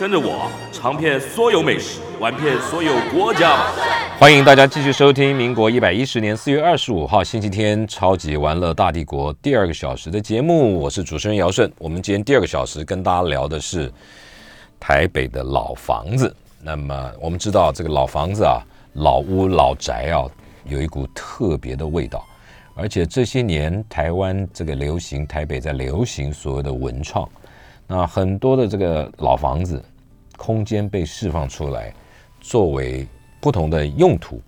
跟着我尝遍所有美食，玩遍所有国家。欢迎大家继续收听民国一百一十年四月二十五号星期天超级玩乐大帝国第二个小时的节目，我是主持人姚顺。我们今天第二个小时跟大家聊的是台北的老房子。那么我们知道这个老房子啊，老屋老宅啊，有一股特别的味道。而且这些年台湾这个流行，台北在流行所谓的文创，那很多的这个老房子空间被释放出来，作为不同的用途。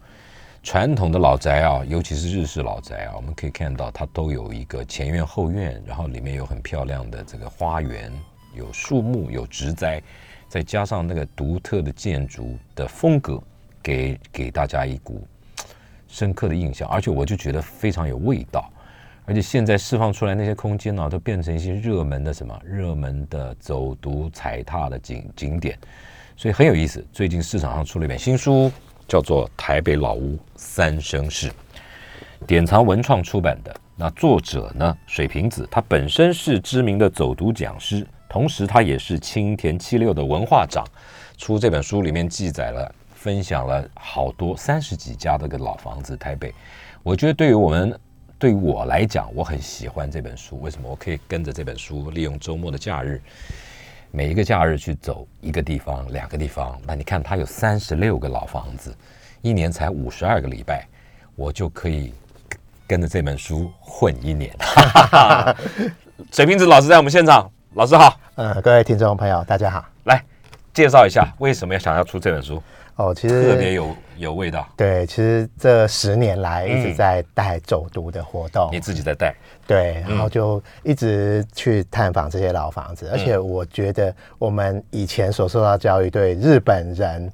传统的老宅啊，尤其是日式老宅啊，我们可以看到它都有一个前院后院，然后里面有很漂亮的这个花园，有树木，有植栽，再加上那个独特的建筑的风格，给给大家一股。深刻的印象，而且我就觉得非常有味道，而且现在释放出来那些空间呢，都变成一些热门的什么热门的走读踩踏的景景点，所以很有意思。最近市场上出了一本新书，叫做《台北老屋三生事》，典藏文创出版的。那作者呢，水瓶子，他本身是知名的走读讲师，同时他也是青田七六的文化长。出这本书里面记载了。分享了好多三十几家这个老房子，台北。我觉得对于我们，对于我来讲，我很喜欢这本书。为什么？我可以跟着这本书，利用周末的假日，每一个假日去走一个地方、两个地方。那你看，它有三十六个老房子，一年才五十二个礼拜，我就可以跟着这本书混一年。水瓶子老师在我们现场，老师好。嗯，各位听众朋友，大家好。来介绍一下，为什么要想要出这本书？哦，其实特别有有味道。对，其实这十年来一直在带走读的活动，你自己在带。对，然后就一直去探访这些老房子，而且我觉得我们以前所受到教育，对日本人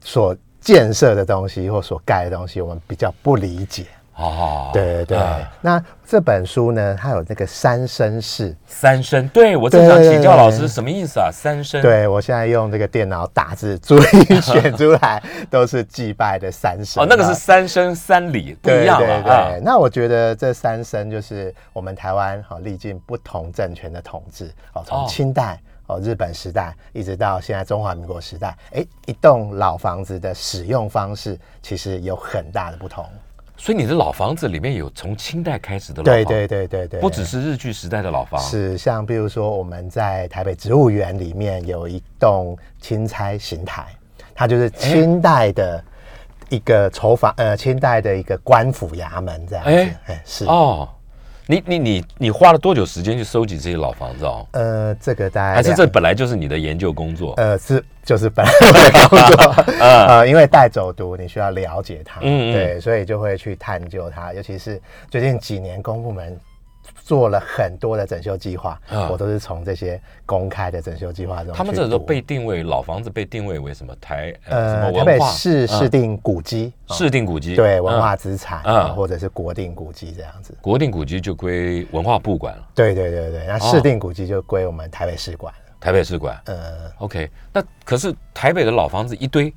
所建设的东西或所盖的东西，我们比较不理解。哦，对对对，那这本书呢，它有那个三生式，三生，对我正想请教老师什么意思啊？三生，对我现在用这个电脑打字，注意选出来都是祭拜的三生。哦，那个是三生三礼，不一样啊。那我觉得这三生就是我们台湾哈历经不同政权的统治哦，从清代哦日本时代一直到现在中华民国时代，哎，一栋老房子的使用方式其实有很大的不同。所以你的老房子里面有从清代开始的老房，对对对对对，不只是日据时代的老房，是像比如说我们在台北植物园里面有一栋钦差刑台，它就是清代的一个筹房，呃，清代的一个官府衙门这样子，哎，是。哦。你你你你花了多久时间去收集这些老房子哦？呃，这个大概还是这本来就是你的研究工作？呃，是就是本来 的工作 呃，因为带走读，你需要了解它，嗯对，所以就会去探究它，尤其是最近几年公部门。做了很多的整修计划，我都是从这些公开的整修计划中。他们这都被定位老房子，被定位为什么台呃台北市市定古迹，市定古迹对文化资产啊，或者是国定古迹这样子。国定古迹就归文化部管了。对对对对，那市定古迹就归我们台北市管了。台北市管，呃，OK。那可是台北的老房子一堆。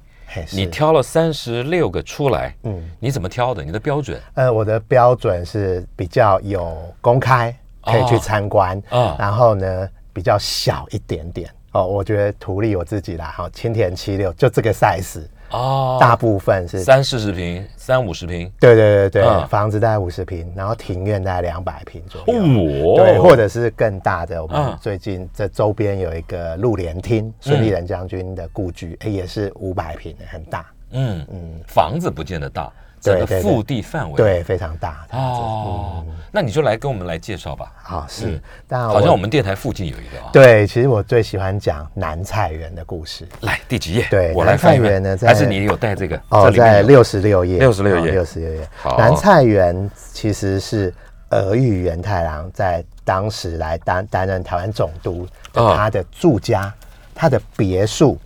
你挑了三十六个出来，嗯，你怎么挑的？你的标准？呃，我的标准是比较有公开，可以去参观，啊，然后呢比较小一点点哦。我觉得图例我自己啦，好，青田七六就这个 size。哦，大部分是三四十平、三五十平，对对对对，房子大概五十平，然后庭院大概两百平左右，对，或者是更大的。我们最近这周边有一个陆联厅，孙立人将军的故居，哎，也是五百平，很大。嗯嗯，房子不见得大。整个腹地范围对非常大哦，那你就来跟我们来介绍吧。好是，但好像我们电台附近有一个。对，其实我最喜欢讲南菜园的故事。来第几页？对，南菜园呢？还是你有带这个？哦，在六十六页。六十六页，六十六页。南菜园其实是俄玉元太郎在当时来担担任台湾总督的他的住家，他的别墅。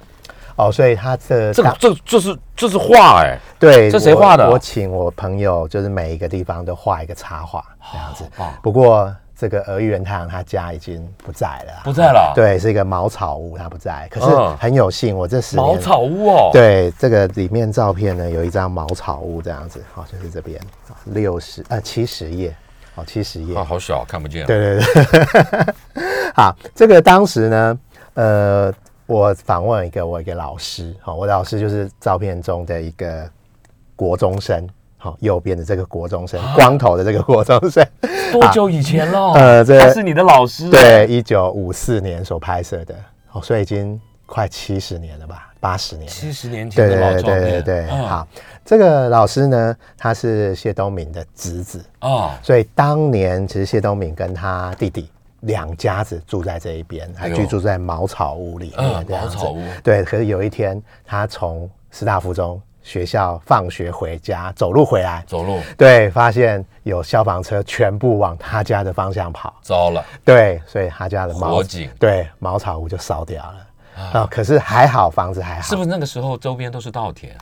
哦，所以他这这这这是这是画哎，对，这谁画的我？我请我朋友，就是每一个地方都画一个插画这样子。不过这个俄玉元太阳他家已经不在了啊，不在了，，对，是一个茅草屋，他不在。可是嗯很有幸，我这十年茅草屋哦，，对这个里面照片呢，有一张茅草屋这样子，好、就是这边六十呃七十页，哦七十页啊，，好小看不见，对对对，好，这个当时呢，呃，我访问一个我一个老师，好、我的老师就是照片中的一个国中生，好、右边的这个国中生，光头的这个国中生，多久以前了？呃这是你的老师，对，，一九五四年所拍摄的，哦，所以已经快七十年了吧，八十年了。七十年前对的老对照片，对对对，嗯好，这个老师呢，他是谢东敏的侄子，啊，所以当年其实谢东敏跟他弟弟两家子住在这一边，还居住在茅草屋里面嗯这样子。茅草屋对，可是有一天他从师大附中学校放学回家，走路回来，走路对，发现有消防车全部往他家的方向跑。糟了，对，所以他家的茅火警对茅草屋就烧掉了。啊、可是还好，房子还好。是不是那个时候周边都是稻田？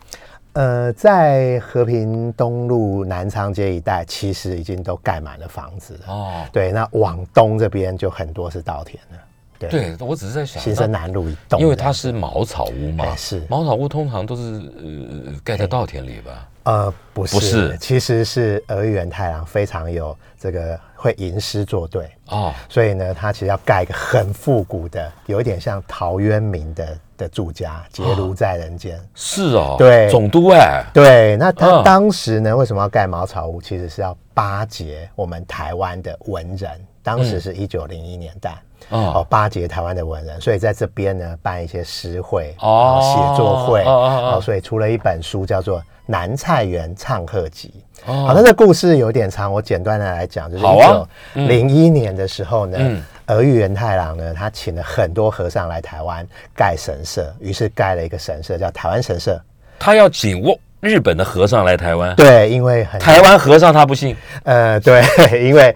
呃，在和平东路南昌街一带，其实已经都盖满了房子了。哦，对，那往东这边就很多是稻田了。对，对，我只是在想，新生南路一栋，因为它是茅草屋嘛哎，是。茅草屋通常都是呃盖在稻田里吧？呃不是，不是。其实是儿玉源太郎非常有这个会吟诗作对，哦，所以呢，他其实要盖一个很复古的，有一点像陶渊明的的住家，结庐在人间。是哦，对。总督哎，对，那他嗯当时呢，为什么要盖茅草屋？其实是要巴结我们台湾的文人。当时是一九零一年代，嗯哦，巴结台湾的文人，所以在这边呢办一些诗会、哦。哦，写作会，哦哦哦哦，所以出了一本书叫做《南菜园唱和集》。哦。好，那这故事有点长，我简单的来讲，就是一九零一年的时候呢嗯，儿玉元太郎呢，他请了很多和尚来台湾盖神社，于是盖了一个神社叫台湾神社。他要请我日本的和尚来台湾，对，因为很台湾和尚他不信，呃，对，因为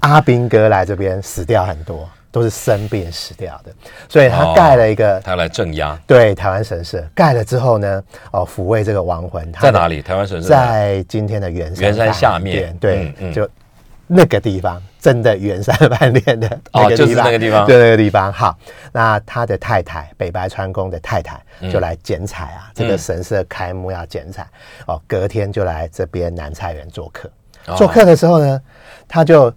阿兵哥来这边死掉很多，都是生病死掉的，所以他哦盖了一个、他要来镇压，对台湾神社。盖了之后呢，哦，抚慰这个亡魂。他在哪里？台湾神社在今天的圆山圆山下面对，嗯嗯就那个地方，真的圆山饭店的那个地方，那个地方。就那个地方。好，那他的太太北白川宫的太太嗯。就来剪彩啊，这个神社开幕要剪彩，哦，隔天就来这边南菜园做客。哦。做客的时候呢，他就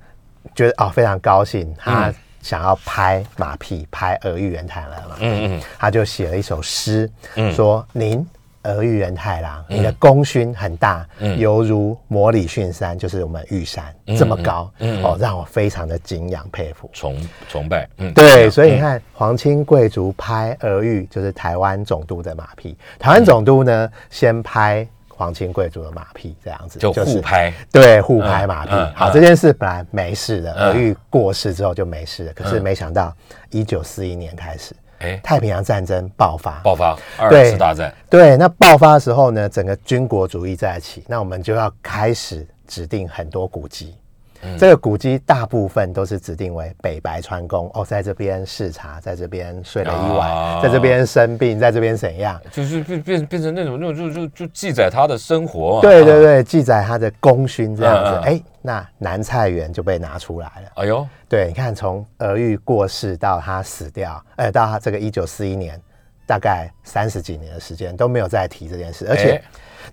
觉得哦非常高兴，他嗯。想要拍马屁，拍耳玉源太郎嘛，嗯嗯，他就写了一首诗，嗯。说您儿玉源太郎，你的功勋很大，嗯犹如摩里逊山，就是我们玉山、这么高，嗯嗯哦，让我非常的敬仰佩服。崇崇拜，嗯，对，所以你看，皇亲贵族拍俄玉，就是台湾总督的马屁。台湾总督呢，先拍皇亲贵族的马屁，这样子就互拍，对，互拍马屁。好，这件事本来没事的，嗯儿玉过世之后就没事了。可是没想到，一九四一年开始，哎，太平洋战争爆发，爆发二次大战，对，那爆发的时候呢，整个军国主义在一起，那我们就要开始指定很多古迹。嗯。这个古迹大部分都是指定为北白川宫哦，在这边视察，在这边睡了一晚，哦在这边生病，在这边怎样？就是变变变成那种那种就就就记载他的生活对对对，记载他的功勋这样子。嗯嗯哎、那南菜园就被拿出来了。哎呦，对，你看从儿玉过世到他死掉，呃，到他这个一九四一年，大概三十几年的时间都没有再提这件事，而且，哎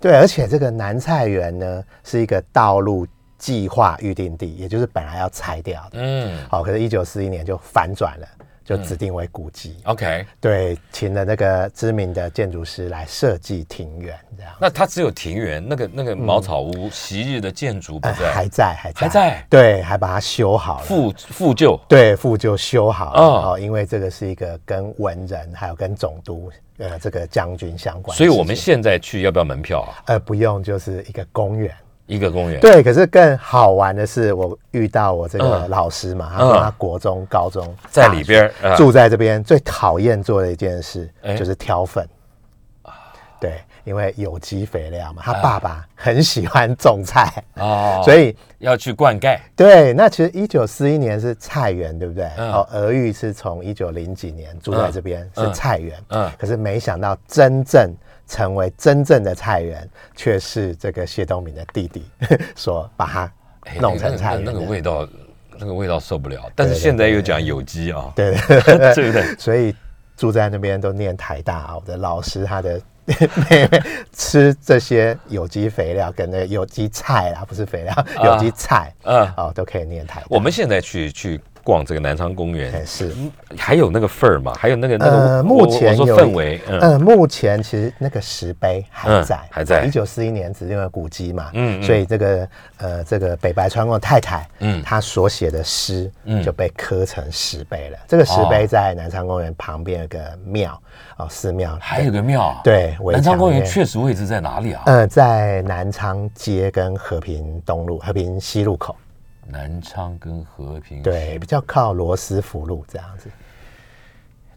对，而且这个南菜园呢是一个道路计划预定地，也就是本来要拆掉的，嗯好，可是，一九四一年就反转了，就指定为古迹。，OK，对，请了那个知名的建筑师来设计庭园，这样。那它只有庭园，那个那个茅草屋昔日的建筑不呃在，还在，还在，还在对，还把它修好了。复复旧，对，复旧修好了哦哦因为这个是一个跟文人还有跟总督呃这个将军相关所以，我们现在去要不要门票啊？呃不用，就是一个公园。一个公园，对，可是更好玩的是，我遇到我这个嗯。老师嘛，他说嗯他国中、高中在里边住在这边，最讨厌做的一件事哎。就是挑粪。对，因为有机肥料嘛，他爸爸很喜欢种菜，哦，所以要去灌溉。对，那其实一九四一年是菜园，对不对？嗯。哦，俄玉是从一九零几年住在这边、嗯。是菜园，嗯。可是没想到真正成为真正的菜园，却是这个谢东闵的弟弟 所把它哎弄成那个那菜园的。个味道，那个味道受不了。但是现在又讲有机啊，对对 对对不对？所以住在那边都念台大啊，我的老师他的 妹妹吃这些有机肥料跟那个有机菜啦，不是肥料，有机菜，嗯哦，都可以念台。我们现在去去逛这个南昌公园。哎，是。还有那个份儿嘛，还有那个那个呃，目前有氛围，嗯。呃，目前其实那个石碑还嗯在，还在。一九四一年指定为古迹嘛，嗯嗯。所以这个呃，这个北白川宫的太太，嗯。嗯，她所写的诗，嗯。就被刻成石碑了。这个石哦碑在南昌公园旁边有个庙，哦，寺庙，还有个庙啊，对，南昌公园确实位置在哪里啊？呃，在南昌街跟和平东路、和平西路口，南昌跟和平对，比较靠罗斯福路这样子。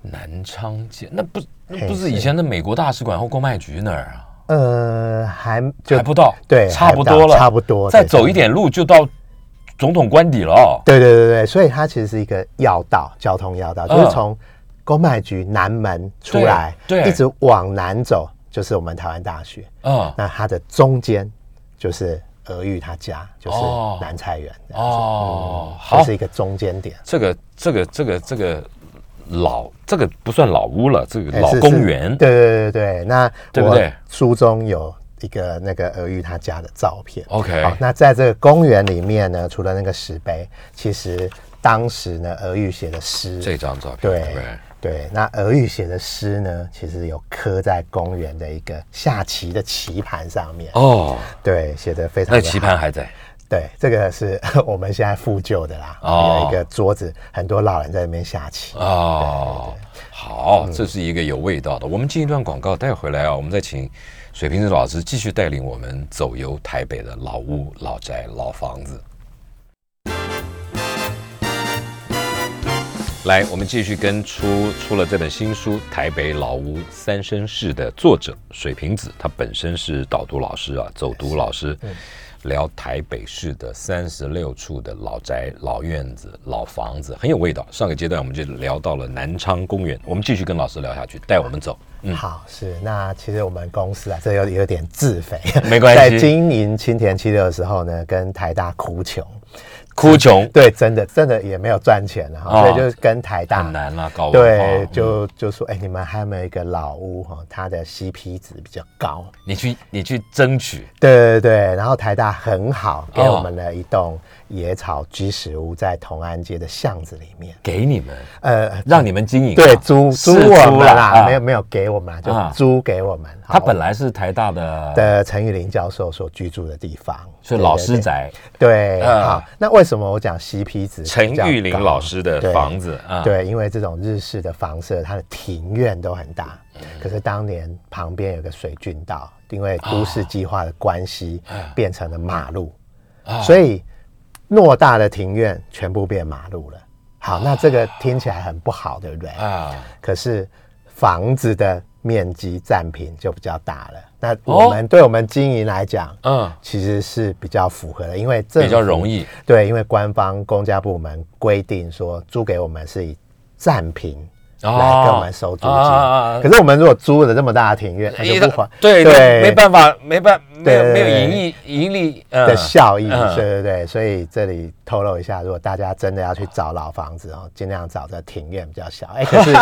南昌街，那不那不是以前的美国大使馆或公卖局那儿啊？呃，还就还不到，对差不多了，差不多对再走一点路就到总统官邸了哦。对对对对，所以它其实是一个要道，交通要道，嗯就是从公卖局南门出来，对对一直往南走，就是我们台湾大学。嗯，那它的中间就是俄玉他家，就是哦南菜园。哦，嗯，好这，是一个中间点。这个这个这个这个老这个不算老屋了，这个老公园。对对对对，那我对不对书中有一个那个俄玉他家的照片。OK 好，那在这个公园里面呢，除了那个石碑，其实当时呢，俄玉写的诗，这张照片，对对？对，那俄语写的诗呢，其实有刻在公园的一个下棋的棋盘上面。哦，对，写的非常的那棋盘好还在。对，这个是 我们现在复旧的啦。哦有一个桌子，很多老人在那边下棋。哦，好，这是一个有味道的。我们进一段广告，带回来啊，我们再请水瓶子老师继续带领我们走游台北的老屋、老宅、老房子。来，我们继续跟出出了这本新书《台北老屋三生事》的作者水瓶子，他本身是导读老师啊，走读老师，聊台北市的三十六处的老宅、老院子、老房子，很有味道。上个阶段我们就聊到了南昌公园，我们继续跟老师聊下去，带我们走。嗯，好，是那其实我们公司啊，这有有点自肥，没关系 在经营青田七六的时候呢，跟台大哭穷，哭穷。对，真的真的也没有赚钱了，哈所以就是跟台大很难了，搞对，就就说，哎、你们还有没有一个老屋哈？它的 CP 值比较高。你去你去争取，对对对，然后台大很好，给哦。我们了一栋野草居食屋，在同安街的巷子里面。给你们，呃，让你们经营啊。对，租租我们啊啦，没有没有给我们啦，啊。就租给我们。他本来是台大的的陈玉林教授所居住的地方，是老师宅，对，啊。好，那为什么我讲 CP 值？陈玉林老师的房子啊，对，因为这种日式的房舍，它的庭院都很大，嗯。可是当年旁边有个水郡道，因为都市计划的关系，变成了马路，啊。所以偌大的庭院全部变马路了。好，那这个听起来很不好，对不对？啊，可是房子的面积占平就比较大了。那我们、对我们经营来讲，嗯，其实是比较符合的，因为这比较容易对，因为官方公家部门规定说租给我们是以占平哦来跟我们收租金。可是我们如果租了这么大的庭院，它就不还对对没办法，没办没有对没有盈利盈利呃的效益。嗯对对对，所以这里透露一下，如果大家真的要去找老房子哦，尽量找这庭院比较小。哎，可是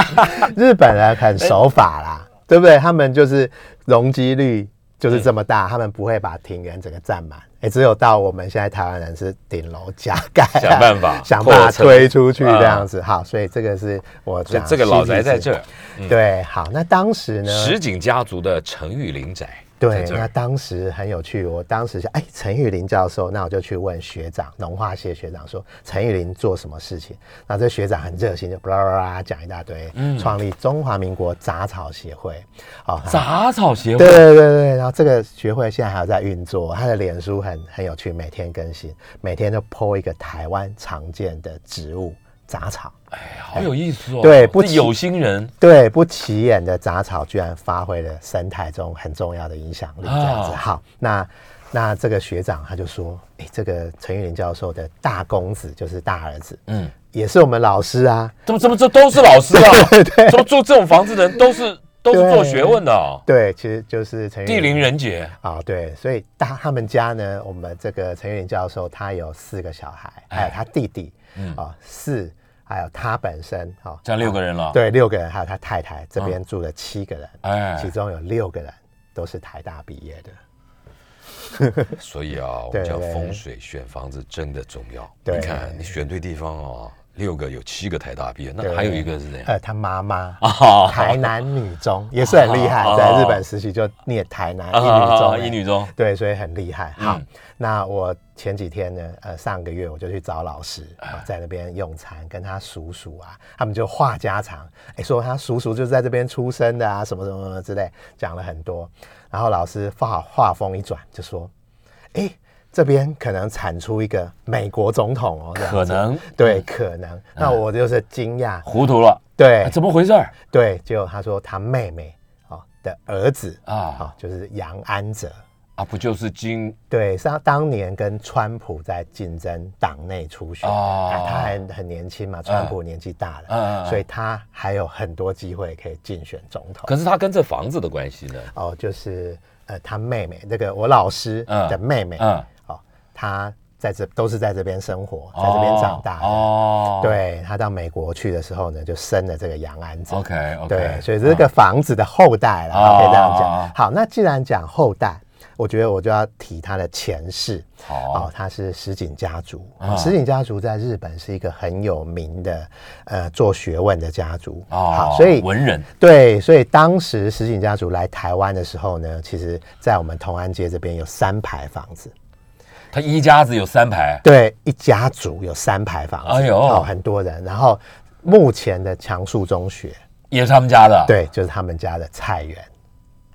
日本人很守法啦，对不对？他们就是容积率就是这么大，他们不会把庭园整个占满。哎，只有到我们现在台湾人是顶楼加盖啊，想办法 想办法推出去这样子。好，所以这个是我讲这个老宅在这儿。对，好，那当时呢？石井家族的陈玉林宅，对那当时很有趣，我当时想，哎，陈玉林教授，那我就去问学长，农化系的学长说，陈玉林做什么事情？那这学长很热心，就巴拉巴拉讲一大堆，嗯创立中华民国杂草协会，哦，他杂草协对会，对对对，然后这个学会现在还有在运作，他的脸书很很有趣，每天更新，每天都 po 一个台湾常见的植物。杂草。哎，好有意思哦。对不有心人对，不起眼的杂草居然发挥了生态中很重要的影响力，这样子。啊好，那那这个学长他就说，哎，这个陈玉林教授的大公子就是大儿子，嗯，也是我们老师啊。怎么怎么这都是老师啊？怎么住这种房子的人都是 都是做学问的哦？对，其实就是地灵人杰啊、对，所以大他们家呢，我们这个陈玉林教授他有四个小孩，还有他弟弟，嗯啊、四，还有他本身，哦，这样六个人了。，对，六个人，还有他太太这边住了七个人，哎其中有六个人都是台大毕业的。所以啊，我们讲风水选房子真的重要。对你看你选对地方哦，六个有七个台大毕业，那对还有一个是怎样？呃，他妈妈啊台南女中 也是很厉害哦，在日本时期就念台南一女啊中，一女中对，所以很厉害。好，嗯那我前几天呢，呃，上个月我就去找老师在那边用餐，跟他叔叔啊，他们就话家常，哎，说他叔叔就是在这边出生的啊，什么什么什么之类，讲了很多。然后老师话话锋一转，就说，哎。这边可能产出一个美国总统哦，可能。对，可能。那我就是惊讶，糊涂了，对。哎，怎么回事儿？对，结果他说他妹妹哦的儿子啊。啊，就是杨安泽，啊？不就是金？对，是他当年跟川普在竞争党内初选，他还很年轻嘛，川普年纪大了，嗯所以他还有很多机会可以竞选总统。可是他跟这房子的关系呢？哦，就是呃，他妹妹那个我老师嗯。的妹妹，嗯。哦，她在这都是在这边生活，在这边长大的。哦，对他到美国去的时候呢，就生了这个杨安子。，OK OK，对，所以这个房子的后代了，哦可以这样哦讲。好，那既然讲后代，我觉得我就要提他的前世。好哦，他是石井家族。啊石井家族在日本是一个很有名的呃做学问的家族。哦好，所以文人对，所以当时石井家族来台湾的时候呢，其实在我们同安街这边有三排房子。他一家子有三排，对，一家族有三排房子，哎呦哦，很多人。然后目前的强树中学，也是他们家的。，对，就是他们家的菜园。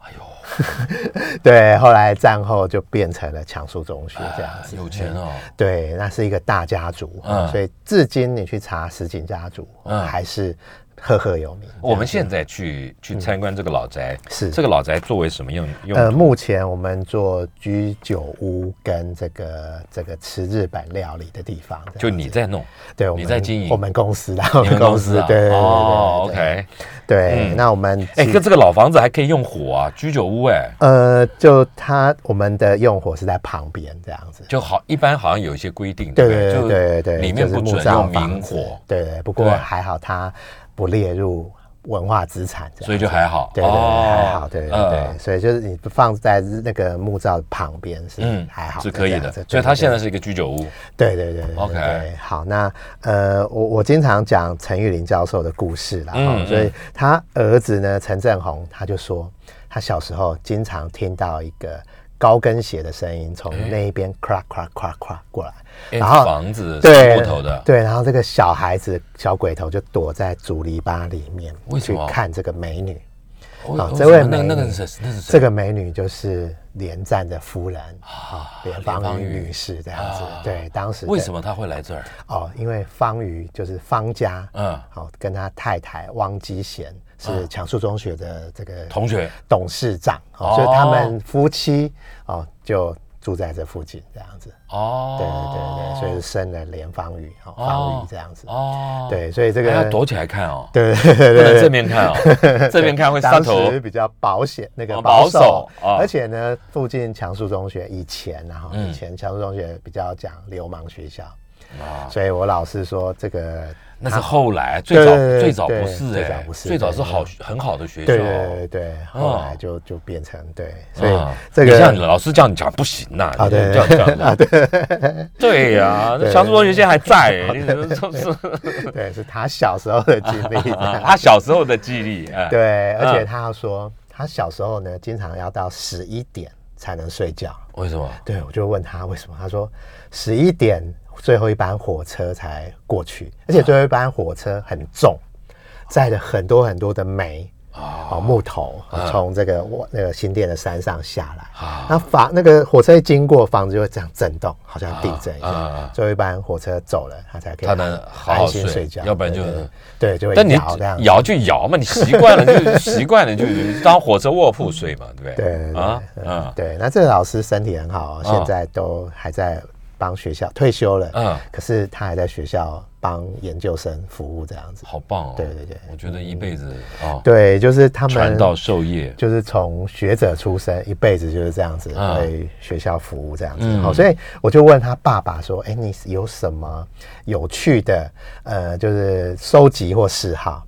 哎呦，对，后来战后就变成了强树中学这样子。有钱哦。对，那是一个大家族，嗯所以至今你去查石井家族，嗯还是赫赫有名。我们现在去去参观这个老宅，是。这个老宅作为什么用用呃，目前我们做居酒屋跟这个这个吃日本料理的地方，就你在弄，对，我们你在经营？我们公司的，我们公司啊？对哦，OK。对，嗯。那我们哎，其跟这个老房子还可以用火啊，居酒屋哎，呃，就它我们的用火是在旁边这样子。就好，一般好像有一些规定，对对？对对对对，里面不准用明火，对对，不过还好它不列入文化资产所以就还好。对对对哦还好，对对对，嗯所以就是你放在那个木造旁边是嗯还好是可以的。所以它现在是一个居酒屋。对对对 OK 对好，那呃，我我经常讲陈玉林教授的故事啦，嗯哦所以他儿子呢陈振宏他就说，他小时候经常听到一个高跟鞋的声音从那一边 crack crack crack crack 过来，哎然后房子是对木头的，对，然后这个小孩子小鬼头就躲在竹篱笆里面去为什么看这个美女。啊这位美女那个是那是？这个美女就是连战的夫人啊，连连芳芳瑜瑜女士这样子啊。对，当时？为什么她会来这儿？哦，因为方瑜就是方家，嗯，好、跟他太太汪基贤是强树中学的这个同学。董事长，哦哦，所以他们夫妻哦就住在这附近这样子。哦，对对对，所以生了连方宇，哦，方宇这样子。哦，对，所以这个要躲起来看哦，对对对不能对正面看哦，正面看会杀当头。时比较保险，那个哦保守。而且呢，附近强树中学以前然后嗯。以前强树中学比较讲流氓学校，啊，所以我老师说这个那是后来，最早对对对最早不是哎最早不，是最早是对好很好的学校。对对对对，后哦来就就变成对，所以啊。这个老师叫你讲不行呐，啊对你这样这样啊，对。对呀，对。强叔同学现在还在，你怎么就是？对是他小时候的经历，他小时候的记忆力，哎，对，而且嗯他要说他小时候呢，经常要到十一点才能睡觉。为什么？对，我就问他为什么，他说十一点最后一班火车才过去，而且最后一班火车很重，载了很多很多的煤哦木头啊从这个我那个新店的山上下来。啊那房那个火车一经过，房子就会这样震动，好像地震一样。最后一班火车走了，他才可以他能好好安心睡睡觉，要不然就对就会摇这样。摇就摇嘛，你习惯了就习惯了，就当火车卧铺睡嘛，对不对？对啊，对，那这个老师身体很好现在都还在帮学校退休了，嗯，可是他还在学校帮研究生服务这样子。好棒哦！对对对我觉得一辈子哦，对，就是他们传道授业，就是从学者出身，一辈子就是这样子嗯为学校服务这样子。嗯好、所以我就问他爸爸说：“哎，你有什么有趣的呃，就是收集或嗜好？”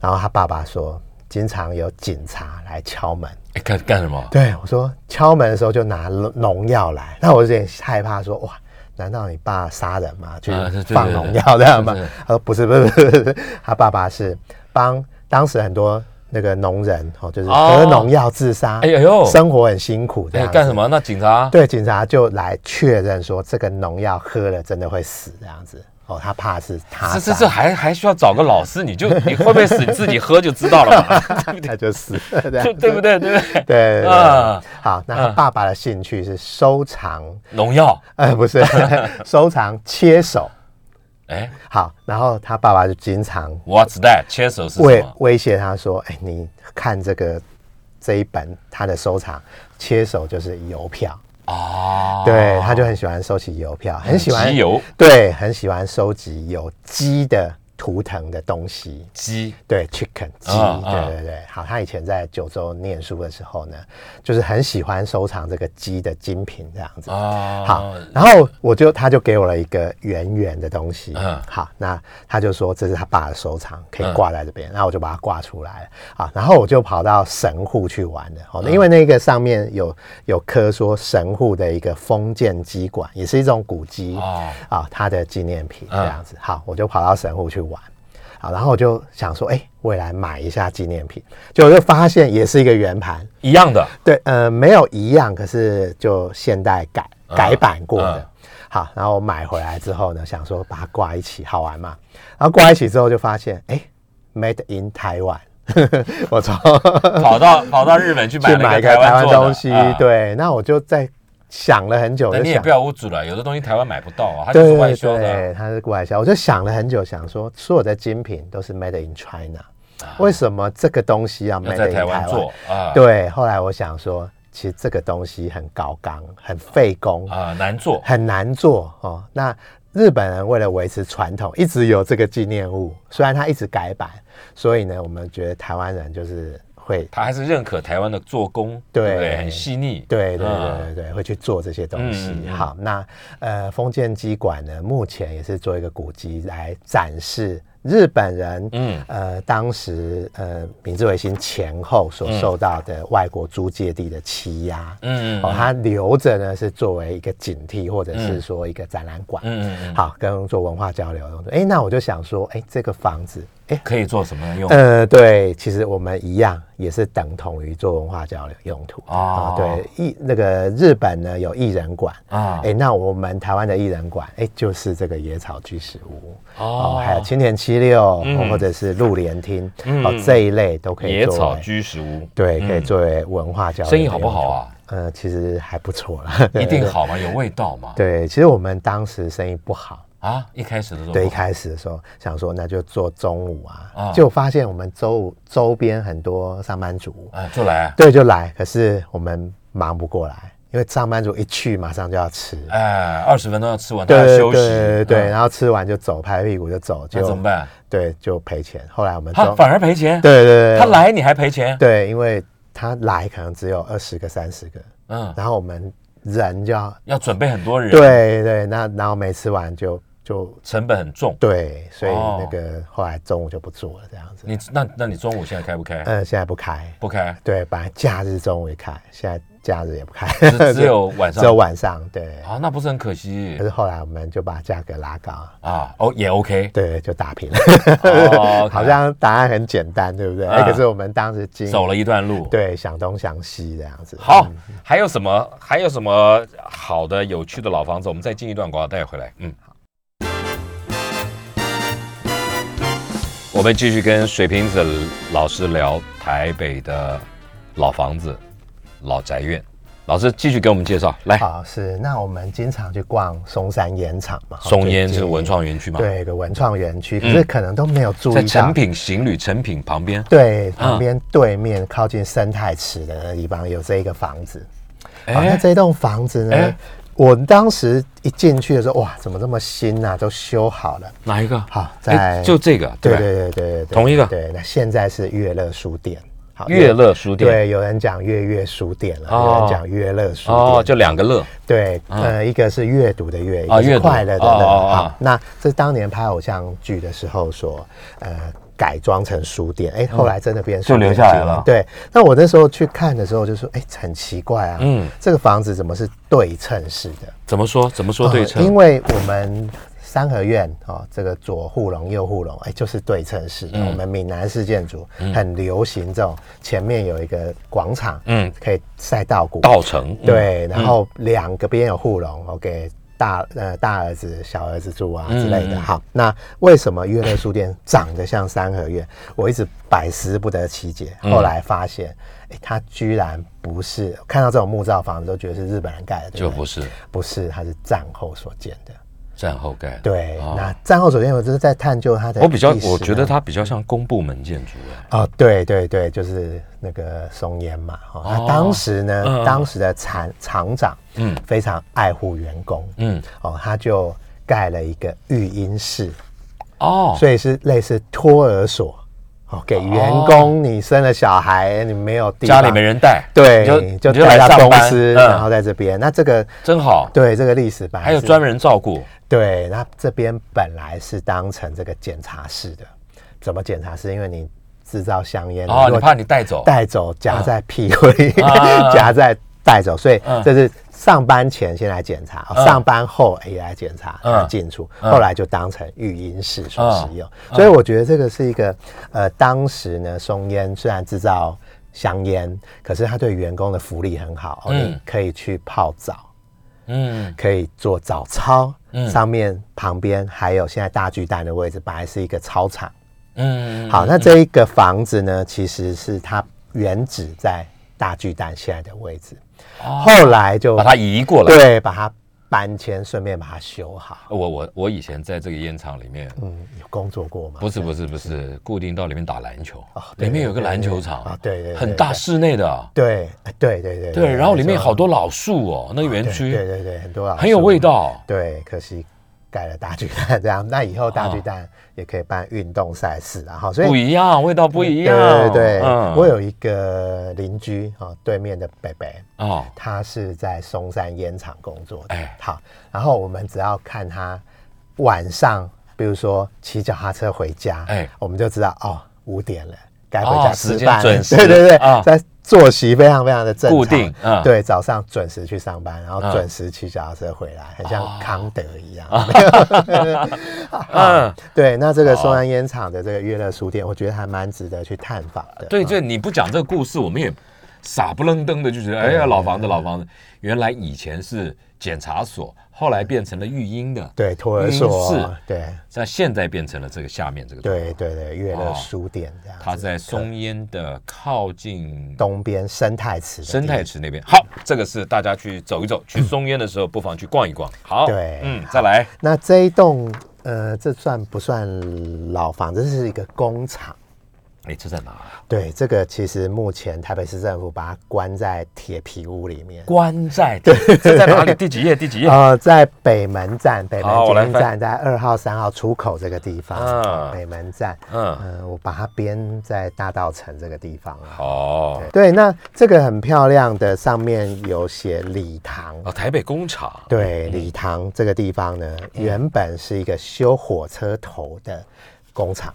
然后他爸爸说：“经常有警察来敲门。”哎，干干什么？对我说敲门的时候就拿农农药来，那我有点害怕说哇，难道你爸杀人吗？去放农药这样吗？他说不是不是不是，他爸爸是帮当时很多那个农人哦，就是哦喝农药自杀，哎呦呦生活很辛苦这样干什？么？那警察对，警察就来确认说这个农药喝了真的会死这样子。哦，他怕是他这这杀这还还需要找个老师？你就你会不会死？你自己喝就知道了嘛，他就死了这样就对不对？对不对？对对对啊好，那爸爸的兴趣是收藏农药，呃，不是 收藏切手。哎好，然后他爸爸就经常，What's that？切手是？威胁他说：“哎，你看这个这一本他的收藏，切手就是邮票。啊，对，他就很喜欢收集邮票，很喜欢集邮？对，很喜欢收集有机的图腾的东西。鸡。对，chicken 鸡，对对对，好，他以前在九州念书的时候呢，就是很喜欢收藏这个鸡的精品这样子。啊，好，然后我就他就给我了一个圆圆的东西，嗯好，那他就说这是他爸的收藏，可以嗯挂在这边，那我就把它挂出来。了，好，然后我就跑到神户去玩的，哦，嗯因为那个上面有有刻说神户的一个封建鸡馆，也是一种古鸡哦啊，它的纪念品嗯这样子，好，我就跑到神户去玩。好，然后我就想说，哎、未来买一下纪念品，结果就发现也是一个圆盘，一样的，对，呃，没有一样，可是就现代改嗯改版过的。嗯好，然后我买回来之后呢，想说把它挂一起，好玩嘛。然后挂一起之后就发现，哎，Made in Taiwan，我操跑到跑到日本去买去买个台湾东西，啊对，那我就在想了很久，你也不要捂住了，有的东西台湾买不到啊，它就是对外销的对，它是外销。我就想了很久，想说所有的精品都是 Made in China，、为什么这个东西要 Made 在 in 台湾做啊，对，后来我想说，其实这个东西很高纲，很费工，啊，难做，很难做哦。那日本人为了维持传统，一直有这个纪念物，虽然它一直改版，所以呢，我们觉得台湾人就是会。他还是认可台湾的做工，对对不对？很细腻，对对啊对对对，会去做这些东西。好，那呃，封建机馆呢，目前也是做一个古籍来展示日本人，嗯。呃，当时呃明治维新前后所受到的外国租界地的欺压，嗯嗯哦，他留着呢是作为一个警惕，或者是嗯说一个展览馆，嗯嗯嗯，好跟做文化交流。的用途。哎，那我就想说，哎，这个房子，哎，可以做什么用？呃，对，其实我们一样也是等同于做文化交流用途。哦。啊。对，艺那个日本呢有艺人馆。啊。哎，那我们台湾的艺人馆，哎，就是这个野草居士屋。哦。哦，还有青田七六，或者是露连厅嗯哦这一类都可以野草居食屋，对，可以嗯作为文化交流。生意好不好？啊？呃，其实还不错了，一定好嘛，有味道嘛。对，其实我们当时生意不好，啊，一开始的时候对，一开始的时候想说那就做中午啊，啊结果发现我们周五周边很多上班族，啊就来，对，就来，可是我们忙不过来，因为上班族一去马上就要吃，哎，二十分钟要吃完，对休息，对然后吃完就走，拍屁股就走，就那怎么办？对，就赔钱。后来我们中他反而赔钱，对对对，他来你还赔钱，对，因为他来可能只有二十个、三十个，嗯，然后我们人就要要准备很多人，，对对，那然后没吃完就就成本很重。对，所以哦。那个后来中午就不做了，这样子。你那那你中午现在开不开？嗯，现在不开，不开，对，本来假日中午也开，现在假日也不开，只只有 晚上只有晚上，对。啊，那不是很可惜可是后来我们就把价格拉高，啊？哦，也 OK，对，就打平了。哦 好像答案很简单，对不对？哎、啊可是我们当时经走了一段路。对，想东想西这样子。好嗯，还有什么还有什么好的有趣的老房子？我们再进一段广告带回来。嗯。我们继续跟水瓶子老师聊台北的老房子、老宅院。老师继续给我们介绍，来，好，是那我们经常去逛松山烟厂嘛，松烟是文创园区嘛，，对，有个文创园区，可是可能都没有注意到在成。品行旅成品旁边，对，旁边对面靠近生态池的那个地方有这一个房子。好，那这栋房子呢哎？我当时一进去的时候，哇，怎么这么新啊？都修好了。哪一个？好，哎在就这个，对对对对，对同一个对，那现在是悦乐书店。好悦乐书店，对，有人讲悦悦书店了，哦有人讲悦乐书店。哦，就两个乐，对，呃，一个是阅读的阅，一啊阅读个是快乐的乐。哦哦哦好，那这是当年拍偶像剧的时候所呃改装成书店，哎，后来真的变书店就留下来了对，那我那时候去看的时候就说，哎，很奇怪啊，嗯嗯，这个房子怎么是对称式的？怎么说？怎么说对称？呃因为我们三合院哦，这个左护龙、右护龙，哎，就是对称式的。嗯我们闽南式建筑很流行这种，前面有一个广场，嗯嗯，可以晒稻谷，稻城，嗯，对，然后两个边有护龙，我给大呃大儿子、小儿子住啊之类嗯的。好，那为什么悦乐书店长得像三合院？我一直百思不得其解。嗯后来发现，哎，它居然不是看到这种木造房子都觉得是日本人盖的，对对就不是不是，它是战后所建的。战后盖的。对，哦那战后首先，我就是在探究它的。我比较，我觉得。它比较像公部门建筑，哎，哦，对对对，就是那个松烟嘛。哦，他当时呢，嗯当时的厂厂长，嗯嗯，非常爱护员工，嗯，哦，他就盖了一个育婴室，哦，所以是类似托儿所，哦，给员工，你生了小孩，你没有家里没，人带，对，就你就就带到来公司，嗯。然后在这边。那这个真好，对这个历史版还有专人照顾，对，那这边本来是当成这个检查室的，怎么检查室？因为你制造香烟，哦，如果你怕你带走，带走夹在屁股里，啊。夹在带走，所以嗯。这是上班前先来检查，嗯。上班后也来检查嗯。进出，嗯。后来就当成育婴室所使用。所以我觉得这个是一个呃，当时呢，松烟虽然制造香烟，可是他对员工的福利很好，你可以去泡澡。嗯，可以做早操，嗯。上面旁边还有现在大巨蛋的位置，本来是一个操场。嗯，好，那这一个房子呢，其实是它原址在大巨蛋现在的位置，后来就哦把它移过来。对把它搬迁，顺便把它修好。我我我以前在这个烟厂里面，嗯，有工作过吗？不是不是不是，固定到里面打篮球。哦，对里面有个对篮球场。啊对对对很大室内的，对，哎对对对对，然后里面好多老树哦，那个园区。对区对对，很多老很有味道。对，可惜盖了大巨蛋这样，那以后大巨哦蛋也可以办运动赛事啊，哈，所以不一样，味道不一样。对对对，嗯我有一个邻居啊，对面的北北，哦，他是在松山烟厂工作的。哎好，然后我们只要看他晚上，比如说骑脚踏车回家，哎哎，我们就知道哦，五点了，该回哦家吃饭了。准时 对对对，啊在作息非常非常的正常，固定嗯。对，早上准时去上班，然后嗯。准时骑脚踏车回来，很像康德一样。嗯，对，那这个松安烟厂的这个悦乐书店，我觉得还蛮值得去探访的。对，嗯。这你不讲这个故事，我们也傻不愣登的就觉得，哎呀，老房子老房子，原来以前是检查所，后来变成了育婴的，对托儿所室，对在现在变成了这个下面这个对对对，悦乐哦书店这样子。它在松烟的靠近东边生态池生态池那边。好，这个是大家去走一走，去松烟的时候不妨去逛一逛。好，对嗯，再来，那这一栋呃，这算不算老房子？这是一个工厂。哎，这在哪啊？对，这个其实目前台北市政府把它关在铁皮屋里面。关在对这在哪里？第几页？第几页？呃，在北门站，北门捷运站，在二号、三号出口这个地方，嗯北门站。嗯，嗯、我把它编在大道城这个地方啊。哦，对，那这个很漂亮的，上面有写礼堂。哦，台北工厂。对，礼堂这个地方呢，原本是一个修火车头的工厂。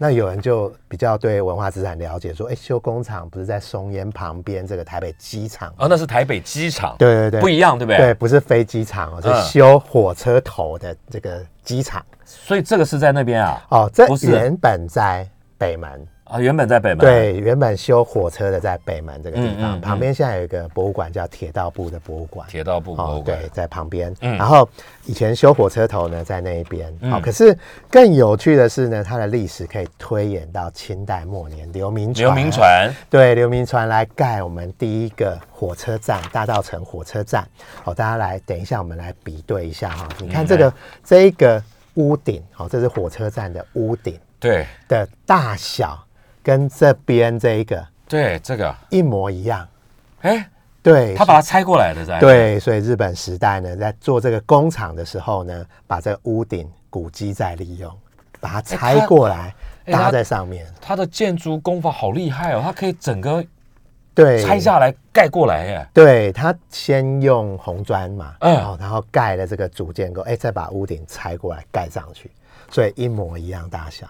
那有人就比较对文化资产了解，说，哎，修工厂不是在松烟旁边这个台北机场？哦，那是台北机场。对对对，不一样，对不对？对，不是飞机场是修火车头的这个机场。所以这个是在那边啊。哦，这不是原本在北门，啊，原本在北门，，对，原本修火车的在北门这个地方，嗯嗯嗯旁边现在有一个博物馆叫铁道部的博物馆。铁道部博物馆对，，在旁边。嗯然后以前修火车头呢，在那一边。好、嗯可是更有趣的是呢，它的历史可以推演到清代末年，刘铭传。刘铭传，对，刘铭传来盖我们第一个火车站——大道城火车站。好、大家来，等一下我们来比对一下哈、你看这个、这一个屋顶，好、这是火车站的屋顶对的大小，跟这边这一个对，这个，一模一样。哎，对，他把它拆过来的，在，对，所以日本时代呢，在做这个工厂的时候呢，把这个屋顶古迹再利用，把它拆过来，搭在上面。它的建筑工法好厉害哦，它可以整个对，拆下来盖过来耶，对，它先用红砖嘛，嗯然后然后盖了这个主建构，哎，再把屋顶拆过来盖上去，所以一模一样大小。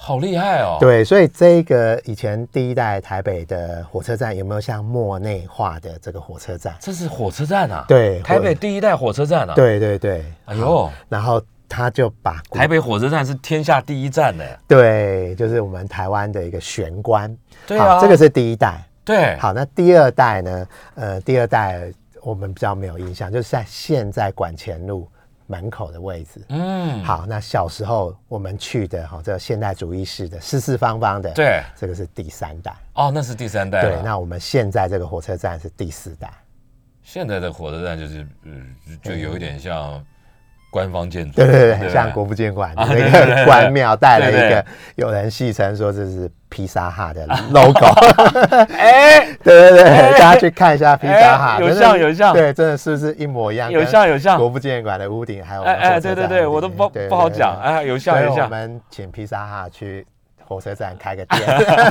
好厉害哦，，对，所以这个以前第一代台北的火车站有没有像莫内化的这个火车站？这是火车站啊，对台北第一代火车站啊，，对对对，哎呦，然后他就把台北火车站是天下第一站呢，对，就是我们台湾的一个玄关。对啊好这个是第一代。对，好，那第二代呢？呃，第二代我们比较没有印象，就是在现在管前路门口的位置。嗯，好，那小时候我们去的哈，这个现代主义式的四四方方的，，对，这个是第三代。哦，那是第三代对，那我们现在这个火车站是第四代。现在的火车站就是，嗯，就有一点像官方建筑，对对对，很像国父纪念馆那个关庙带了一个，有人戏称说这是披萨哈的 logo。哎，对对对，哎。大家去看一下披萨哈，哎有像有像。对，真的是不是一模一样？有像有像。国父纪念馆的屋顶，还有哎对对对，我都不不好讲，。哎，有像有像，我们请披萨哈去火车站开个店。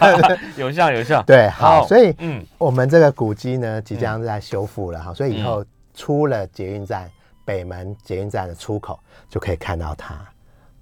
有像有像，对，好，哦所以嗯，我们这个古迹呢，即将在修复了哈，所以以后出了捷运站北门捷运站的出口，就可以看到它。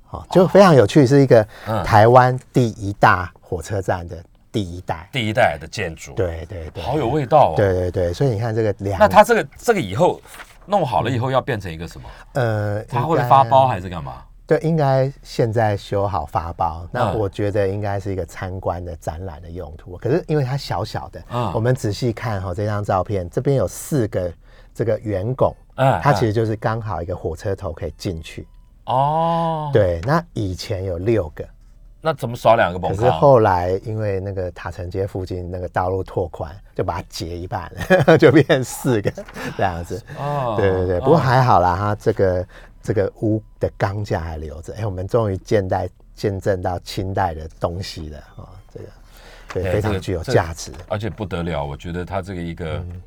好，就非常有趣，是一个嗯台湾第一大火车站的第一代。第一代的建筑，，对对对，好有味道哦。，对对对，所以你看这个两，那它这个这个以后弄好了以后要变成一个什么？呃，它会发包还是干嘛？对，应该现在修好发包，那嗯我觉得应该是一个参观的展览的用途。可是因为它小小的，嗯我们仔细看哈、这张照片，这边有四个这个圆拱，嗯它其实就是刚好一个火车头可以进去。哦，，对，那以前有六个，那怎么少两个可是？后来因为那个塔城街附近那个道路拓宽，就把它截一半了，就变成四个这样子。哦对对对，不过还好啦，它这个这个屋的钢架还留着。哎、我们终于见代见证到清代的东西了哦，这个对非常具有这个价值。而且不得了，我觉得它这个一个嗯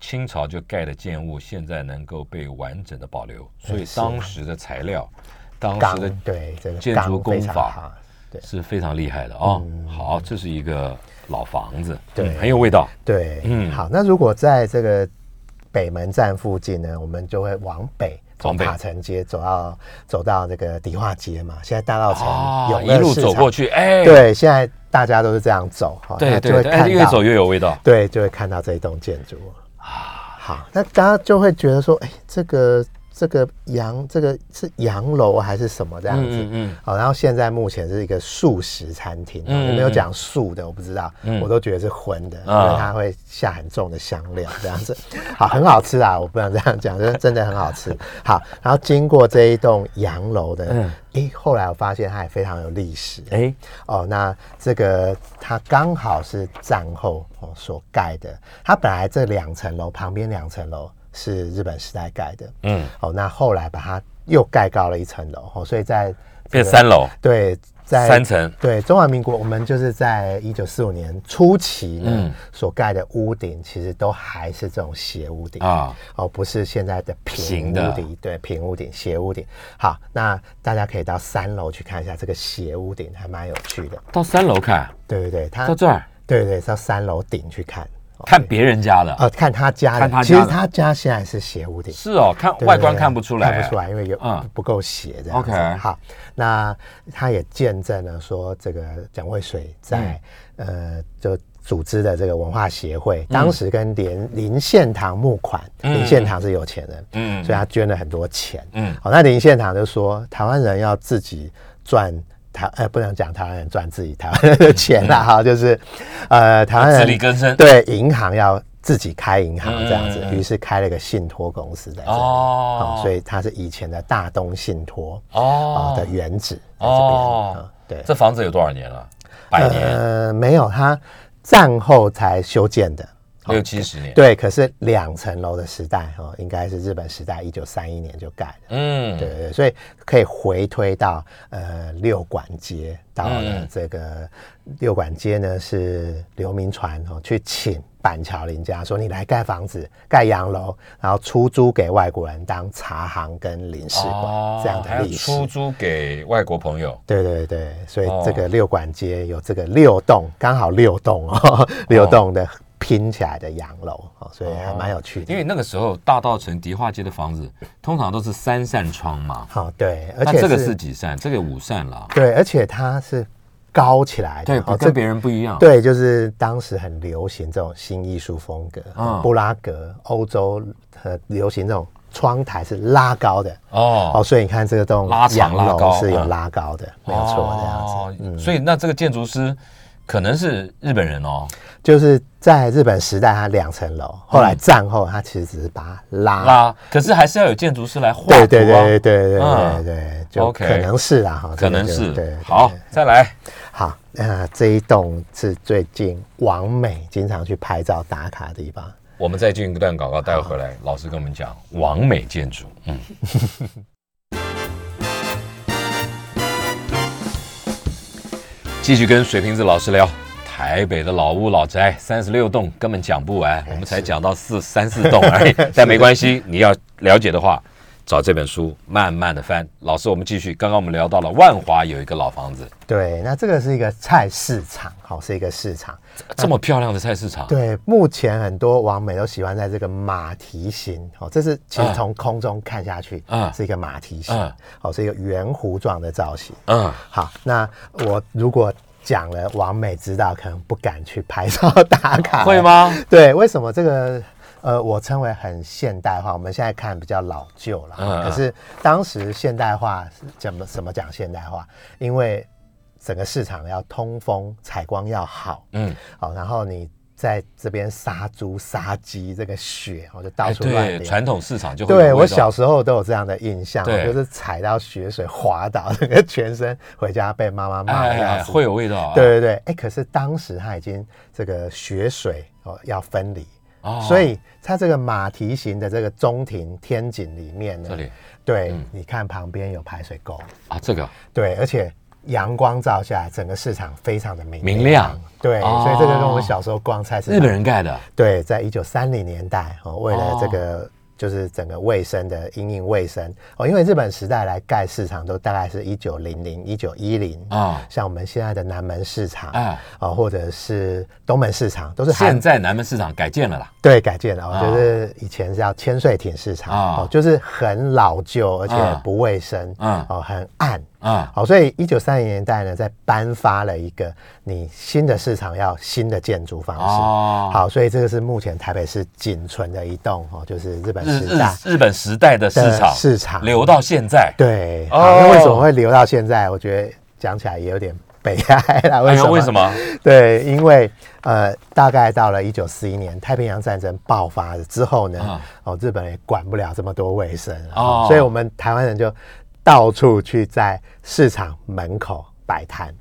清朝就盖的建物，现在能够被完整的保留，所以是当时的材料，当钢时的对这个建筑工法对是非常厉害的哦。好，这是一个老房子，对嗯很有味道。对，嗯好。那如果在这个北门站附近呢，我们就会往北。从往塔城街走到走到这个迪化街嘛，现在大道城啊永一路走过去，哎，对，现在大家都是这样走，哈对对对，哎会看到越走越有味道。对，就会看到这一栋建筑啊。好，那大家就会觉得说，哎，这个这个洋这个是洋楼还是什么这样子？嗯嗯嗯好，然后现在目前是一个素食餐厅，嗯有没有讲素的？我不知道，嗯我都觉得是荤的，因啊为它会下很重的香料，这样子。好，很好吃啊，我不想这样讲，就是真的很好吃。好，然后经过这一栋洋楼的，嗯诶，后来我发现它也非常有历史。哎，哦，那这个它刚好是战后哦所盖的，它本来这两层楼旁边两层楼是日本时代盖的，嗯，哦，那后来把它又盖高了一层楼，哦，所以在变三楼，对，在三层。对中华民国，我们就是在一九四五年初期呢、嗯所盖的屋顶，其实都还是这种斜屋顶啊，哦，不是现在的平屋顶，对，平屋顶、斜屋顶。好，那大家可以到三楼去看一下这个斜屋顶，还蛮有趣的。到三楼看，对对对，它到这儿对对，到三楼顶去看。哦看别人家的，哦，看他家的，看他家的。其实他家现在是斜屋顶，是哦，看外观看不出来，看不出来，因为有嗯。不够斜这样子。OK 好，那他也见证了说，这个蒋渭水在、嗯。呃就组织的这个文化协会，当时跟林林献堂募款，嗯。林献堂是有钱人，嗯。所以他捐了很多钱。嗯。好，那林献堂就说，台湾人要自己赚。台呃不能讲台湾人赚自己台湾人的钱啦哈，就是呃台湾人自人力更生。对银行要自己开银行这样子于是开了一个信托公司在这里。哦哦，所以它是以前的大东信托哦哦的原址在这边。哦哦，对，这房子有多少年了？百年、呃没有，它战后才修建的。哦六七十年。，对，可是两层楼的时代哦，应该是日本时代，一九三一年就盖的。嗯，对对对，所以可以回推到呃六管街，到了嗯这个六管街呢是刘铭传哦去请板桥林家说你来盖房子盖洋楼，然后出租给外国人当茶行跟领事馆、这样哦还要的历史。出租给外国朋友。对对对，所以哦这个六管街有这个六栋，刚好六栋哦，六栋的拼起来的洋楼哦，所以还蛮有趣的。因为那个时候大道城迪化街的房子通常都是三扇窗嘛，好、对，而且那这个是几扇？这个五扇了。对，而且它是高起来的，对，跟别人不一样。对，就是当时很流行这种新艺术风格，嗯布拉格、欧洲呃流行这种窗台是拉高的哦哦，所以你看这个栋拉长洋拉高楼是有嗯拉高的，没有错，这样哦子，嗯，所以那这个建筑师可能是日本人哦，就是在日本时代，它两层楼，后来战后它其实只是把它拉。嗯拉，可是还是要有建筑师来画图啊。对对对对对对嗯对对，就可能是啦哈，可能是对。好，再来。好，呃，这一栋是最近王美经常去拍照打卡的地方。我们再进一段广告，待会回来，老师跟我们讲王美建筑。嗯，继续跟水瓶子老师聊。台北的老屋老宅，三十六栋根本讲不完，我们才讲到四三四栋而已，但没关系，你要了解的话，找这本书慢慢的翻。老师，我们继续，刚刚我们聊到了万华有一个老房子，对，那这个是一个菜市场，好，是一个市场。这么漂亮的菜市场，对，目前很多网美都喜欢在这个马蹄形，哦，这是其实嗯从空中看下去，嗯是一个马蹄形嗯，哦，是一个圆弧状的造型。嗯，好，那我如果讲了，王美知道可能不敢去拍照打卡，会？吗？对，为什么这个？呃，我称为很现代化，我们现在看比较老旧了。嗯嗯可是当时现代化是怎么怎么讲现代化？因为整个市场要通风、采光要好，嗯，好，然后你在这边杀猪、杀鸡，这个血我就到哎，处乱对，流。传统市场就会对我小时候都有这样的印象，对就是踩到血水滑倒，整个全身回家被妈妈骂。会有味道啊。对对对，哎，可是当时他已经这个血水哦要分离，哦。所以它这个马蹄形的这个中庭天井里面呢，这里。对，嗯。你看旁边有排水沟，啊，这个。对，而且阳光照下来，整个市场非常的明明亮，对，哦。所以这个跟我小时候逛菜市场，日本人盖的，对，在一九三零年代哦，为了这哦个。就是整个卫生的因应卫生。哦，因为日本时代来盖市场都大概是一九零零、一九一零啊。像我们现在的南门市场啊，哦、或者是东门市场，都是还现在南门市场改建了啦。对改建了，哦啊。就是以前是叫千岁町市场啊。哦，就是很老旧，而且啊。不卫生，嗯哦，很暗。啊，好，所以一九三零年代呢，在颁发了一个你新的市场要新的建筑方式。哦好，所以这个是目前台北市仅存的一栋哦，就是日本日时代日日本时代的市的场市场留到现在。对。哦好，那为什么会留到现在？我觉得讲起来也有点悲哀了。为什么？为什？么？对，因为呃，大概到了一九四一年太平洋战争爆发了之后呢，啊哦，日本也管不了这么多卫生了哦所以我们台湾人就到处去在市场门口摆摊。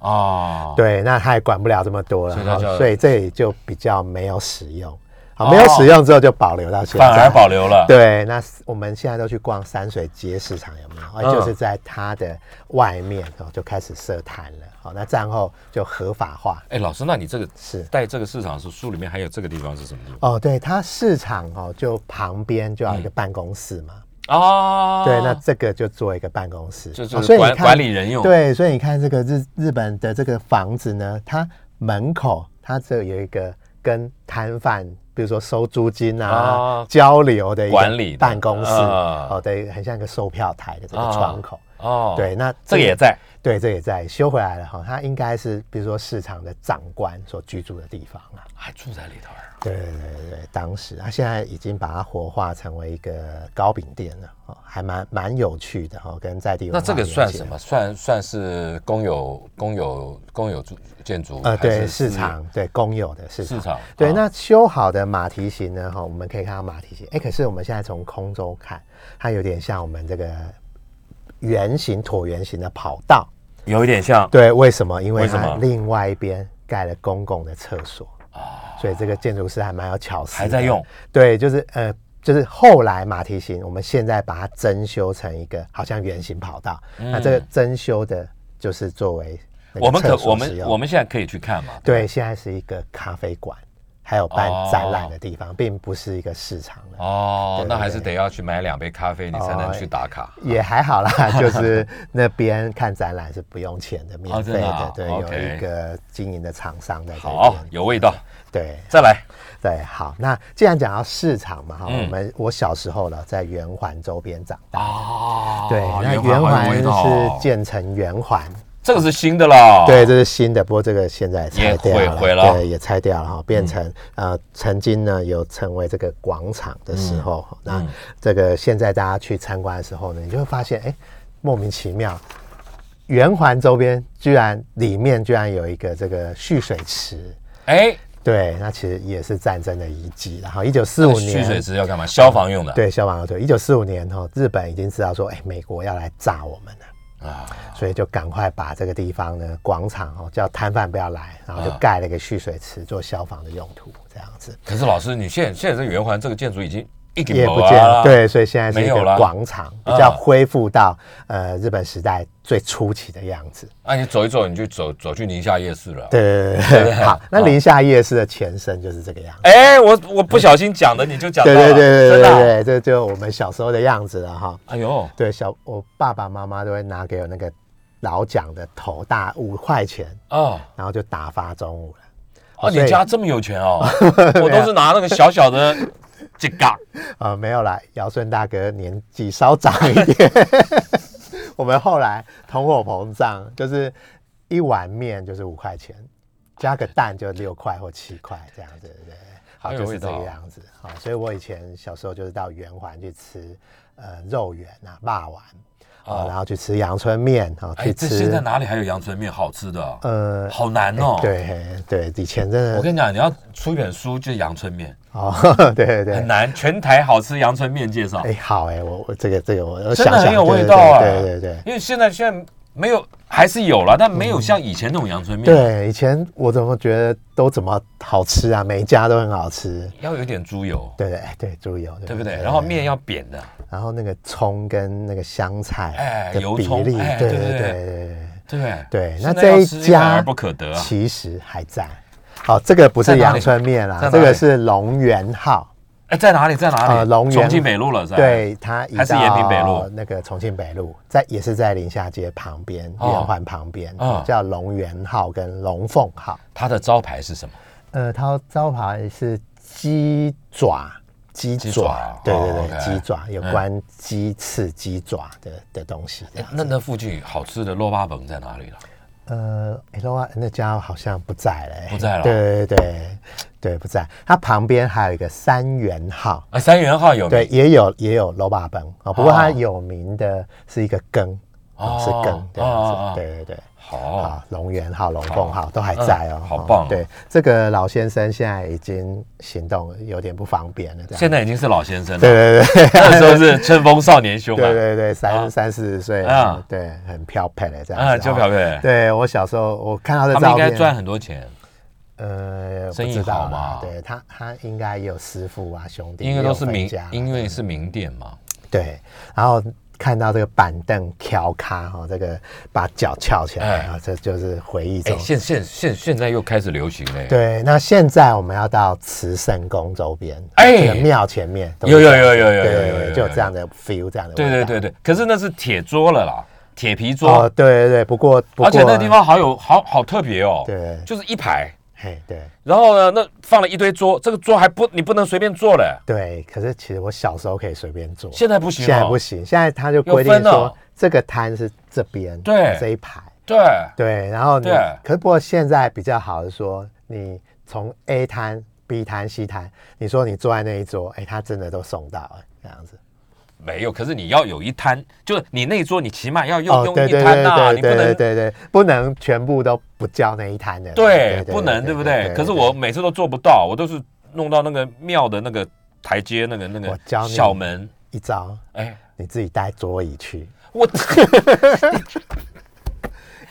哦，对，那他也管不了这么多了，所以哦所以这里就比较没有使用。好，没有使用之后就保留到现在，反而保留了。对，那我们现在都去逛山水街市场，有没有？嗯哦就是在它的外面哦，就开始设摊了。好，那战后就合法化。哎，老师，那你这个是在这个市场是，书里面还有这个地方是什么地方？哦，对，它市场哦，就旁边就要一个办公室嘛。哦，对，那这个就做一个办公室，就哦是管管理人用。，对，所以你看这个日日本的这个房子呢，它门口它这有一个跟摊贩，比如说收租金啊、啊交流的一个管理办公室，啊哦，对，很像一个售票台的这个啊窗口。哦，对，那这个也在。对，这也在修回来了哈。它应该是比如说市场的长官所居住的地方啊。还住在里头啊。对对对对，当时他现在已经把它活化成为一个糕饼店了，哦，还蛮蛮有趣的哈，跟在地那这个算什么？算算是公有公有公有住建筑？呃，对，市私场对公有的市场。市场对，啊那修好的马蹄形呢？哈，我们可以看到马蹄形，哎，可是我们现在从空中看，它有点像我们这个圆形椭圆形的跑道。有一点像对，为什么？因为它另外一边盖了公共的厕所所以这个建筑师还蛮有巧思的，还在用。对，就是呃，就是后来马蹄形，我们现在把它增修成一个好像圆形跑道。那这个增修的，就是作为我们可我们我们现在可以去看嘛？对，现在是一个咖啡馆，还有办哦展览的地方，并不是一个市场了。哦那还是得要去买两杯咖啡，你才能去打卡。也还好啦，就是那边看展览是不用钱的，免费的。对有一个经营的厂商在这好边。，有味道。对。再来，对，好。那既然讲到市场嘛，哈、嗯。我们我小时候呢，在圆环周边长大。哦对，那圆圆环是哦建成圆环，这个是新的啦。对，这是新的，不过这个现在也拆掉了，对，也拆掉了哈，变成、呃，曾经呢有成为这个广场的时候，嗯。那这个现在大家去参观的时候呢，你就会发现，哎，莫名其妙，圆环周边居然里面居然有一个这个蓄水池。哎，对，那其实也是战争的遗迹。然后一九四五年蓄水，池要干嘛？消防用的。对消防用的，一九四五年哈，日本已经知道说，哎，美国要来炸我们了。啊，所以就赶快把这个地方呢广场哦叫摊贩不要来，然后就啊盖了一个蓄水池做消防的用途，这样子可是老师，你现在现在这个圆环这个建筑已经一点也不见了。对，所以现在是一个广场，比啊较恢复到呃日本时代最初期的样子。啊，你走一走，你就走走去宁夏夜市了。对对对对，好，那宁夏夜市的前身就是这个样子。哎，我我不小心讲的，你就讲。对对对对。对对，这就我们小时候的样子了哈。哎呦，对，小我爸爸妈妈都会拿给我那个老蒋的头大五块钱，哦，然后就打发中午了。哦，你家这么有钱哦？我都是拿那个小小的几嘎。呃，没有啦，尧舜大哥年纪稍长一点。我们后来通货膨胀，就是一碗面就是五块钱，加个蛋就六块或七块这样子，对不对？好，就是这个样子。好，所以我以前小时候就是到圆环去吃呃肉圆啊、霸丸啊，哦然后去吃阳春面啊，哎，去这现在哪里还有阳春面好吃的啊？呃，好难哦。，对对，以前真的我跟你讲，你要出一本书，就阳春面，哦，对对对很。难。全台好吃阳春面介绍哎，，好哎，我我这个这个我我真想想，的很有味道啊。对对对。因为现在现在没有，还是有了，但没有像以前那种阳春面、对，以前我怎么觉得都怎么好吃啊？每一家都很好吃，要有点猪油。对对对，猪油，对不对？然后面要扁的，然后那个葱跟那个香菜的比例，对对对对对对对。那这一家不可得，其实还在。好，这个不是阳春面啦，这个是龙源号。哎，在哪里？在哪里？呃龙园重庆北路了，是吧？对，它移还是延平北路那个重庆北路，在也是在宁夏街旁边，哦圆环旁边，哦叫龙源号跟龙凤号。它的招牌是什么？呃，它招牌是鸡爪，鸡爪对哦对对鸡爪有关鸡翅、鸡爪的的东西那那附近好吃的肉巴本在哪里了？呃，哎，那哇那家好像不在了，欸不在了。对对对对，不在。它旁边还有一个三元号，啊，三元号有对，也有也有楼霸崩。啊，不过它哦。有名的是一个根，哦，是根这哦哦哦。样子，对对对。好。啊，龙源号、龙凤号都还在哦嗯，好棒。哦对，这个老先生现在已经行动有点不方便了。现在已经是老先生了，对对对。那时候是春风少年兄啊，对对对，啊。三三四十岁啊，对，很漂配的这样啊，子。就哦漂配，对我小时候我看到这他们照片，应该赚很多钱，呃，生意好嘛。啦对他他应该也有师傅啊兄弟，因为都是名家，因为是名店嘛，对，然后看到这个板凳挑咖哈，这个把脚翘起来哎。啊，这就是回忆哎，中。现现现现在又开始流行嘞，对，那现在我们要到慈圣宫周边，哎。这个庙前面有有有有有对有有就有这样的 feel，这样的对对对对，可是那是铁桌了啦，铁皮桌。哦，，对对对，不过不过而且那地方好有好好特别哦，对。就是一排，嘿对。然后呢，那放了一堆桌，这个桌还不你不能随便坐嘞，对，可是其实我小时候可以随便坐，现在不行哦，现在不行，现在他就规定说这个摊是这边对。这一排，对，对，然后你对。可是不过现在比较好的说，你从 A 摊、B 摊、C 摊，你说你坐在那一桌，哎，他真的都送到了这样子。没有，可是你要有一摊，就是你那一桌，你起码要用用一摊呐，你不能对对，不能全部都不叫那一摊的。对，不能，对不对？可是我每次都做不到，我都是弄到那个庙的那个台阶，那个那个小门，一招，哎，你自己带桌椅去，我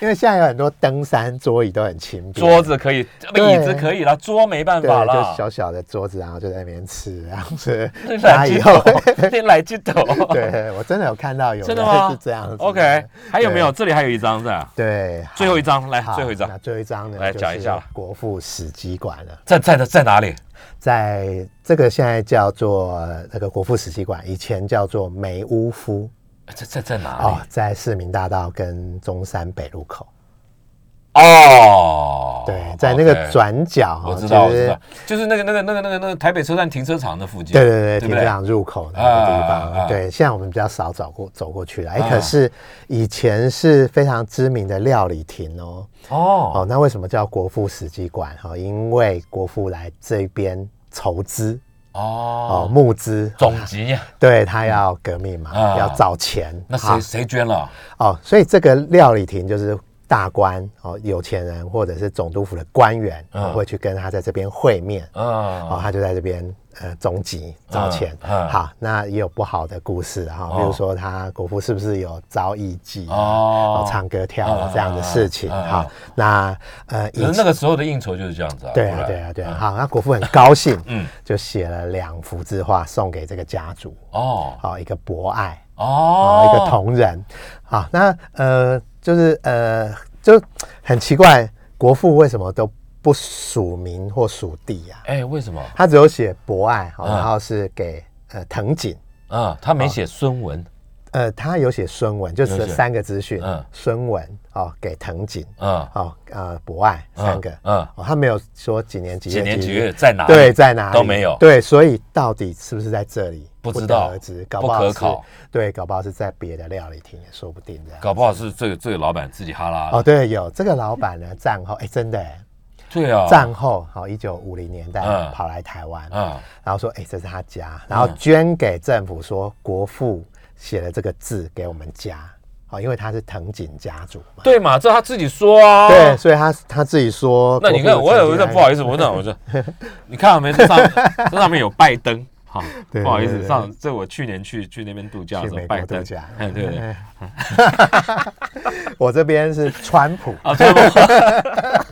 因为现在有很多登山桌椅都很轻便，桌子可以，椅子可以了，桌没办法了就。小小的桌子，然后就在那边吃，然后是来大家以后，你来记头。对我真的有看到有真的吗？是这样子的。OK，还有没有？对这里还有一张是吧？对，最后一张，来好最后一张那，最后一张呢？来就是讲一下国父史迹馆了，在在的在哪里？在这个现在叫做呃那个国父史迹馆，以前叫做梅屋夫在在在哪哦？，在市民大道跟中山北路口。哦，对，在那个转角，我知道，我就是知道，就是那个那个那个那个那个台北车站停车场的附近。对对对，停车场入口那个地方，啊对，现在我们比较少走过走过去了。哎，啊可是以前是非常知名的料理亭哦。哦哦，那为什么叫国父史迹馆？哈，因为国父来这边筹资哦，哦，募资，总集呀，对他要革命嘛，啊。要找钱。那好。谁谁捐了？哦，所以这个料理亭就是大官哦，有钱人或者是总督府的官员、会去跟他在这边会面。哦，嗯，他就在这边呃总集找钱。嗯嗯好，那也有不好的故事哈，哦比如说他国父是不是有遭艺妓啊哦哦，唱歌跳舞这样的事情？嗯嗯嗯好，那呃以可是那个时候的应酬就是这样子啊。对啊，对啊，对啊。好，那国父很高兴，嗯嗯，就写了两幅字画送给这个家族，哦好，一个博爱，哦哦，一个同仁。好，那呃，就是呃，就很奇怪，国父为什么都不署名或署地呀、哎，为什么？他只有写博爱，然后是给呃藤井。啊，他没写孙文。呃，他有写孙文，就是三个资讯，嗯孙文哦，给藤井，嗯哦，呃，博爱三个，嗯哦，他没有说几年几月几年几月在哪里？对，在哪里都没有对，所以到底是不是在这里？不知道得而知，搞不好是可考。对，搞不好是在别的料理厅，也说不定的。搞不好是这个这个老板自己哈拉。哦，对，有这个老板呢，战后哎，真的哎，对啊，战后好，一九五零年代嗯跑来台湾，嗯然后说哎，这是他家，然后捐给政府，说国父写了这个字给我们家，好，因为他是藤井家族嘛。对嘛，这他自己说啊。对，。所以他他自己说，那你看，我有一个不好意思，我那我这，你看到没？这上 这上面有拜登，好，对不好意思，上这我去年去去那边度假的时去拜登国度假，哎，对对，我这边是川普。啊，川普。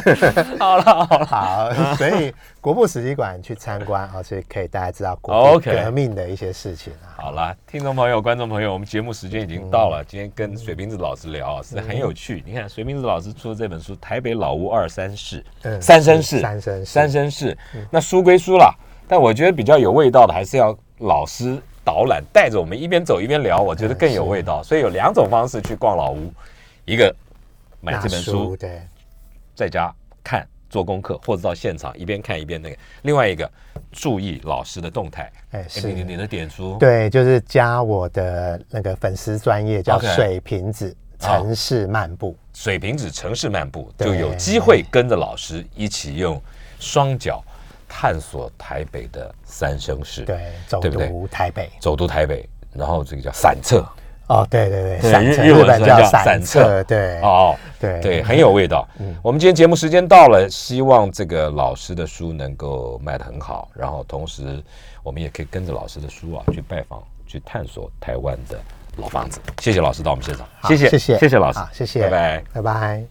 好了好了，好，所以国父史迹馆去参观，而且可以大家知道国革命的一些事情啊。好了，听众朋友、观众朋友，我们节目时间已经到了。今天跟水瓶子老师聊啊，是很有趣。你看，水瓶子老师出的这本书《台北老屋二三事》，嗯三绅士，三绅士三绅士。那书归书了，但我觉得比较有味道的，还是要老师导览，带着我们一边走一边聊，我觉得更有味道。所以有两种方式去逛老屋，一个买这本那书，对，在家看做功课，或者到现场一边看一边那个。另外一个，注意老师的动态。哎是你的点书，对，就是加我的那个粉丝专业叫 OK 水瓶子城市漫步。水瓶子城市漫步，对就有机会跟着老师一起用双脚探索台北的三生市，对，走对不对读台北。走读台北，然后这个叫散策，哦，对对对，对散策日叫日本叫散散策策，对，哦，对对，很有味道。我们今天节目时间到了，希望这个老师的书能够卖得很好，然后同时我们也可以跟着老师的书啊去拜访、去探索台湾的老房子。谢谢老师到我们现场，谢谢谢谢谢老师，谢谢，拜拜。拜拜。